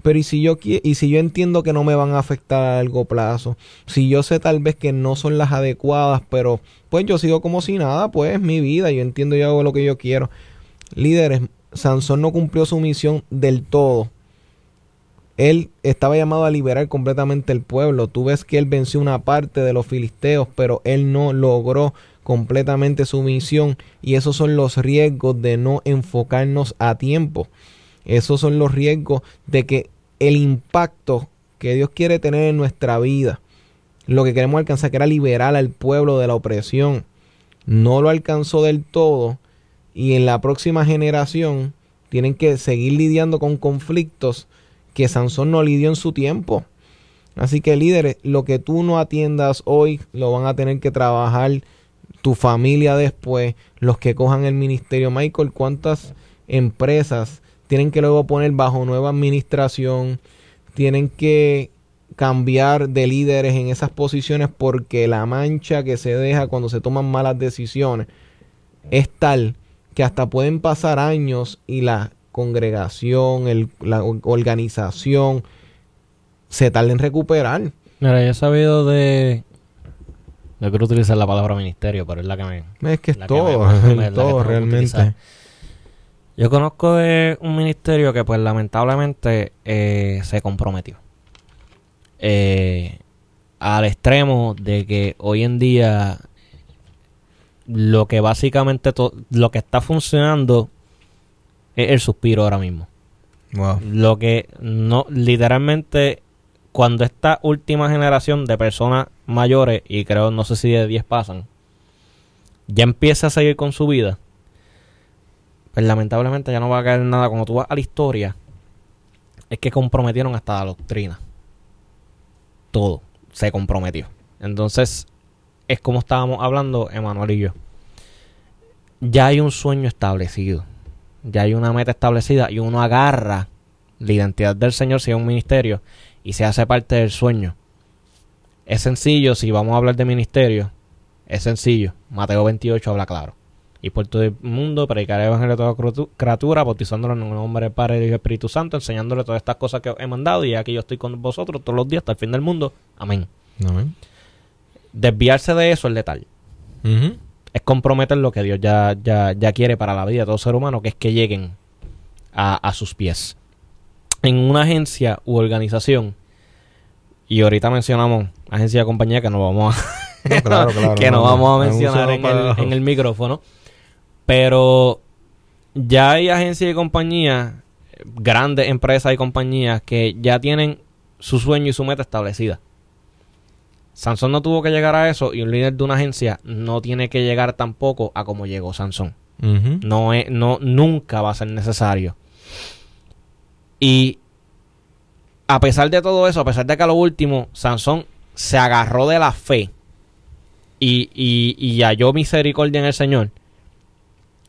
Pero y si yo y si yo entiendo que no me van a afectar a largo plazo, si yo sé tal vez que no son las adecuadas, pero pues yo sigo como si nada, pues es mi vida, yo entiendo y hago lo que yo quiero. Líderes, Sansón no cumplió su misión del todo él estaba llamado a liberar completamente el pueblo. Tú ves que él venció una parte de los filisteos, pero él no logró completamente su misión. Y esos son los riesgos de no enfocarnos a tiempo. Esos son los riesgos de que el impacto que Dios quiere tener en nuestra vida, lo que queremos alcanzar, que era liberar al pueblo de la opresión, no lo alcanzó del todo. Y en la próxima generación tienen que seguir lidiando con conflictos que Sansón no lidió en su tiempo. Así que líderes, lo que tú no atiendas hoy, lo van a tener que trabajar tu familia después, los que cojan el ministerio. Michael, ¿cuántas empresas tienen que luego poner bajo nueva administración? Tienen que cambiar de líderes en esas posiciones porque la mancha que se deja cuando se toman malas decisiones es tal que hasta pueden pasar años y la congregación, el- la or- organización se tarda en recuperar. Mira, yo he sabido de... No quiero utilizar la palabra ministerio, pero es la que me... Es que es me- todo, *laughs* es todo realmente. utilizar. Yo conozco de un ministerio que pues lamentablemente eh, se comprometió. Eh, al extremo de que hoy en día lo que básicamente lo que está funcionando es el suspiro ahora mismo. Wow. Lo que no, literalmente, cuando esta última generación de personas mayores, y creo, no sé si de 10 pasan, ya empieza a seguir con su vida, pues lamentablemente ya no va a caer nada. Cuando tú vas a la historia, es que comprometieron hasta la doctrina. Todo se comprometió. Entonces, es como estábamos hablando, Emanuel y yo. Ya hay un sueño establecido ya hay una meta establecida y uno agarra la identidad del Señor si es un ministerio y se hace parte del sueño. Es sencillo, si vamos a hablar de ministerio, es sencillo. Mateo 28 habla claro. Y por todo el mundo predicar el evangelio a toda criatu- criatura, bautizándolo en el nombre del Padre y del Espíritu Santo, enseñándole todas estas cosas que os he mandado y aquí yo estoy con vosotros todos los días hasta el fin del mundo. Amén. Amén. Desviarse de eso es letal es comprometer lo que Dios ya, ya, ya quiere para la vida de todo ser humano, que es que lleguen a, a sus pies. En una agencia u organización, y ahorita mencionamos agencia de compañía que no vamos a, No, claro, *laughs* claro, que no, no, vamos a no, mencionar el, en el micrófono, pero ya hay agencias y compañías, grandes empresas y compañías que ya tienen su sueño y su meta establecida. Sansón no tuvo que llegar a eso y un líder de una agencia no tiene que llegar tampoco a como llegó Sansón. No es, no, nunca va a ser necesario. Y a pesar de todo eso, a pesar de que a lo último Sansón se agarró de la fe y, y, y halló misericordia en el Señor.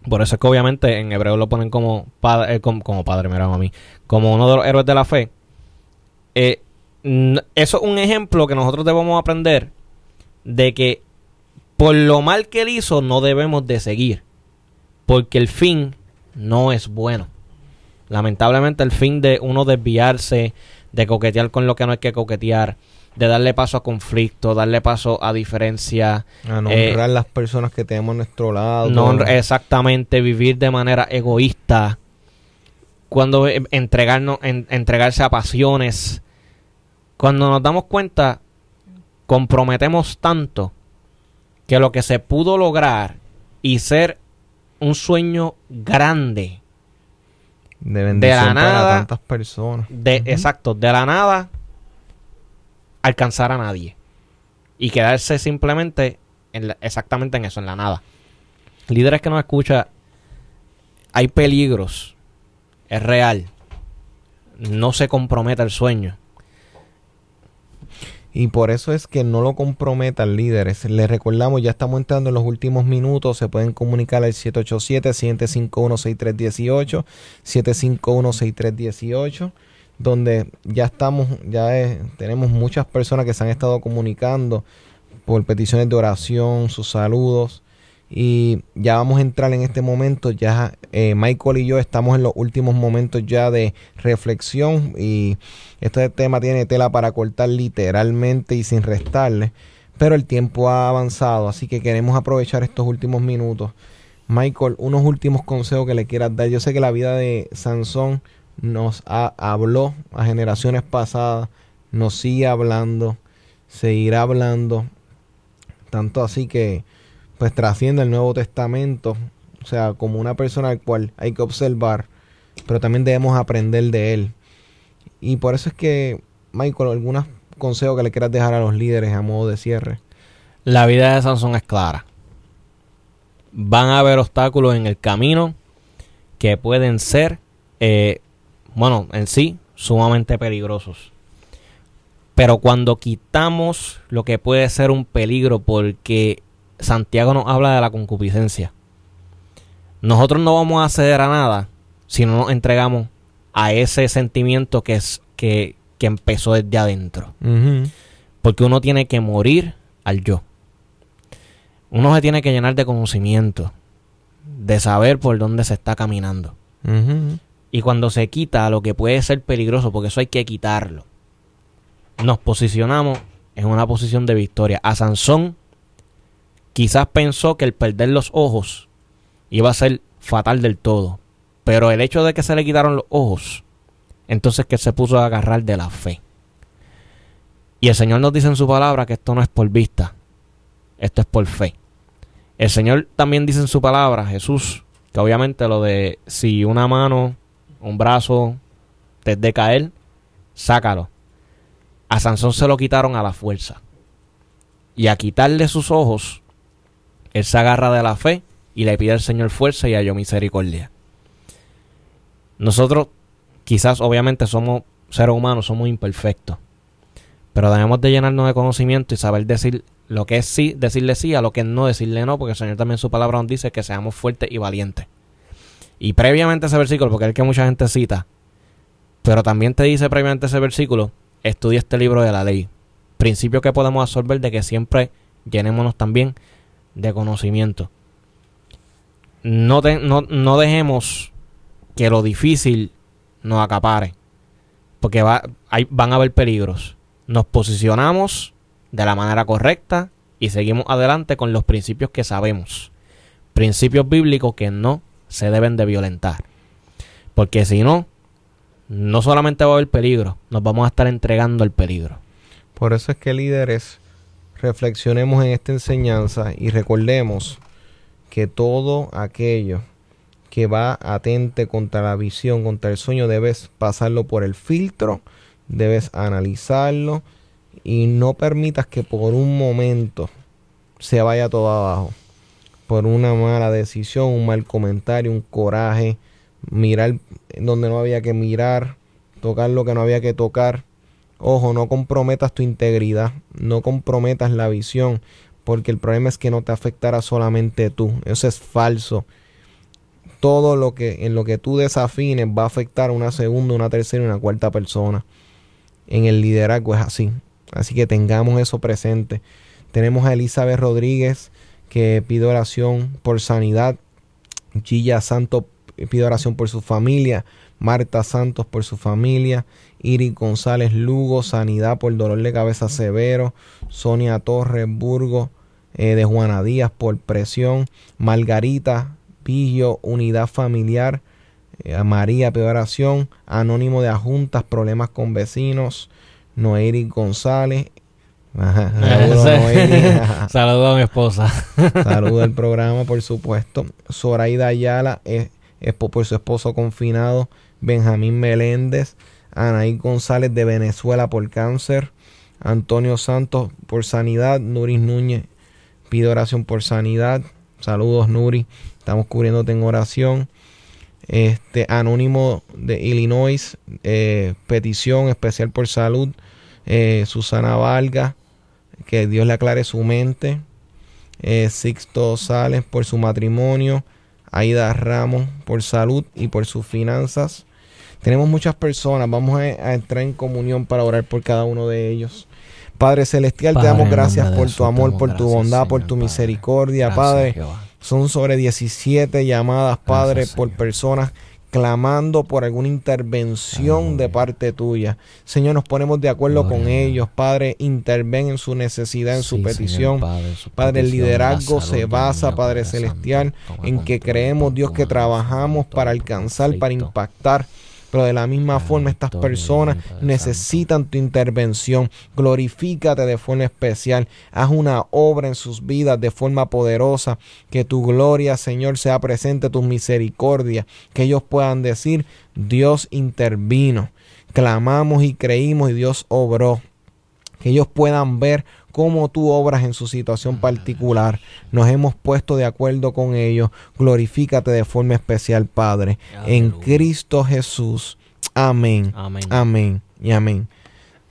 Por eso es que obviamente en hebreo lo ponen como padre, eh, como, padre, mira a mí, como uno de los héroes de la fe. Eh, eso es un ejemplo que nosotros debemos aprender de que por lo mal que él hizo no debemos de seguir porque el fin no es bueno. Lamentablemente el fin de uno desviarse, de coquetear con lo que no hay que coquetear, de darle paso a conflicto, darle paso a diferencia, A no Eh, honrar las personas que tenemos a nuestro lado. no honra- exactamente vivir de manera egoísta, cuando eh, entregarnos, en- entregarse a pasiones, cuando nos damos cuenta, comprometemos tanto que lo que se pudo lograr y ser un sueño grande de bendición para nada- tantas personas. de Ujú. exacto de la nada alcanzar a nadie y quedarse simplemente en la- exactamente en eso en la nada líderes que nos escucha hay peligros es real no se comprometa el sueño. Y por eso es que no lo comprometan líderes. Les recordamos, ya estamos entrando en los últimos minutos. Se pueden comunicar al 787-751-6318, 751-6318, donde ya estamos, ya tenemos muchas personas que se han estado comunicando por peticiones de oración, sus saludos. Y ya vamos a entrar en este momento. Ya eh, Michael y yo estamos en los últimos momentos ya de reflexión. Y este tema tiene tela para cortar literalmente y sin restarle. Pero el tiempo ha avanzado. Así que queremos aprovechar estos últimos minutos. Michael, unos últimos consejos que le quieras dar. Yo sé que la vida de Sansón nos habló a generaciones pasadas. Nos sigue hablando. Seguirá hablando. Tanto así que pues trasciende el Nuevo Testamento, o sea, como una persona al cual hay que observar, pero también debemos aprender de él. Y por eso es que, Michael, algunos consejos que le quieras dejar a los líderes a modo de cierre. La vida de Sansón es clara. Van a haber obstáculos en el camino que pueden ser, eh, bueno, en sí, sumamente peligrosos. Pero cuando quitamos lo que puede ser un peligro porque Santiago nos habla de la concupiscencia. Nosotros no vamos a ceder a nada si no nos entregamos a ese sentimiento que es que, empezó desde adentro. Porque uno tiene que morir al yo. Uno se tiene que llenar de conocimiento, de saber por dónde se está caminando. Y cuando se quita lo que puede ser peligroso, porque eso hay que quitarlo, nos posicionamos en una posición de victoria. A Sansón Quizás pensó que el perder los ojos iba a ser fatal del todo. Pero el hecho de que se le quitaron los ojos, entonces que se puso a agarrar de la fe. Y el Señor nos dice en su palabra que esto no es por vista, esto es por fe. El Señor también dice en su palabra, Jesús, que obviamente lo de si una mano, un brazo te de caer, sácalo. A Sansón se lo quitaron a la fuerza. Y a quitarle sus ojos, él se agarra de la fe y le pide al Señor fuerza y halló misericordia. Nosotros, quizás obviamente somos seres humanos, somos imperfectos. Pero debemos de llenarnos de conocimiento y saber decir lo que es sí, decirle sí, a lo que es no, decirle no, porque el Señor también en su palabra nos dice que seamos fuertes y valientes. Y previamente ese versículo, porque es el que mucha gente cita, pero también te dice previamente ese versículo, estudia este libro de la ley. Principio que podemos absorber de que siempre llenémonos también de conocimiento. No, no, dejemos que lo difícil nos acapare, porque va, hay, van a haber peligros. Nos posicionamos de la manera correcta y seguimos adelante con los principios que sabemos. Principios bíblicos que no se deben de violentar. Porque si no, no solamente va a haber peligro, nos vamos a estar entregando el peligro. Por eso es que líderes reflexionemos en esta enseñanza y recordemos que todo aquello que va atente contra la visión, contra el sueño, debes pasarlo por el filtro, debes analizarlo y no permitas que por un momento se vaya todo abajo. Por una mala decisión, un mal comentario, un coraje, mirar donde no había que mirar, tocar lo que no había que tocar. Ojo, no comprometas tu integridad, no comprometas la visión, porque el problema es que no te afectará solamente tú. Eso es falso. Todo lo que en lo que tú desafines va a afectar a una segunda, una tercera y una cuarta persona. En el liderazgo es así. Así que tengamos eso presente. Tenemos a Elizabeth Rodríguez que pide oración por sanidad. Chilla Santo pide oración por su familia. Marta Santos por su familia. Iris González Lugo, Sanidad por dolor de cabeza severo, Sonia Torres Burgo, eh, de Juana Díaz por presión, Margarita Pillo, Unidad Familiar, eh, María Peoración, Anónimo de Ajuntas, Problemas con Vecinos, Noeris González. *laughs* *laughs* Saludos a mi esposa. *laughs* Saludos al programa, por supuesto. Zoraida Ayala, es, es por su esposo confinado, Benjamín Meléndez. Anaí González de Venezuela por cáncer, Antonio Santos por sanidad, Nuris Núñez pide oración por sanidad. Saludos Nuri, estamos cubriéndote en oración. este Anónimo de Illinois, eh, petición especial por salud, eh, Susana Valga, que Dios le aclare su mente, eh, Sixto Sales por su matrimonio, Aida Ramos por salud y por sus finanzas. Tenemos muchas personas, vamos a, entrar en comunión para orar por cada uno de ellos. Padre Celestial, te damos gracias por tu amor, por tu bondad, por tu misericordia, Padre. Son sobre 17 llamadas, Padre, por personas clamando por alguna intervención de parte tuya. Señor, nos ponemos de acuerdo con ellos. Padre, interven en su necesidad, en su petición. padre, el liderazgo se basa, Padre Celestial, en que creemos, Dios, que trabajamos para alcanzar, para impactar pero de la misma forma estas personas necesitan tu intervención. Glorifícate de forma especial. Haz una obra en sus vidas de forma poderosa. Que tu gloria, Señor, sea presente, tu misericordia. Que ellos puedan decir, Dios intervino. Clamamos y creímos y Dios obró. Que ellos puedan ver cómo tú obras en su situación particular. Nos hemos puesto de acuerdo con ellos. Glorifícate de forma especial, Padre. En Cristo Jesús. Amén. Amén. y amén.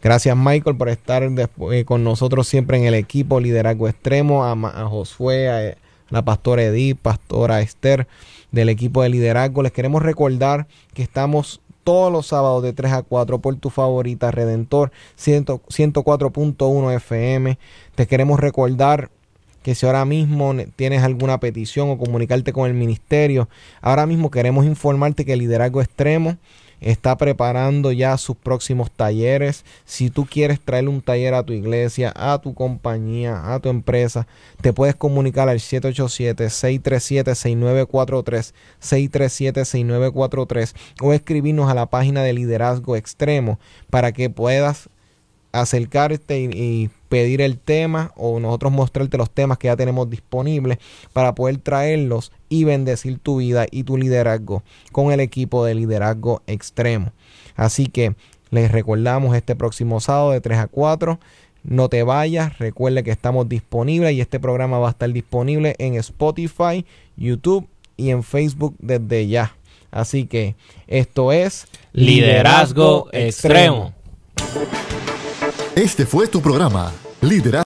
Gracias Michael por estar eh, con nosotros siempre en el equipo Liderazgo Extremo, a, Josué, a, la pastora Edith, pastora Esther del equipo de liderazgo. Les queremos recordar que estamos todos los sábados de 3 a 4 por tu favorita Redentor 104.1 FM. Te queremos recordar que si ahora mismo tienes alguna petición o comunicarte con el ministerio, ahora mismo queremos informarte que el Liderazgo Extremo está preparando ya sus próximos talleres. Si tú quieres traer un taller a tu iglesia, a tu compañía, a tu empresa, te puedes comunicar al 787-637-6943, 637-6943 o escribirnos a la página de liderazgo extremo para que puedas acercarte y, pedir el tema o nosotros mostrarte los temas que ya tenemos disponibles para poder traerlos y bendecir tu vida y tu liderazgo con el equipo de liderazgo extremo. Así que les recordamos este próximo sábado de 3 a 4. No te vayas, recuerde que estamos disponibles y este programa va a estar disponible en Spotify, YouTube y en Facebook desde ya. Así que esto es Liderazgo, extremo. Este fue tu programa, Liderazgo.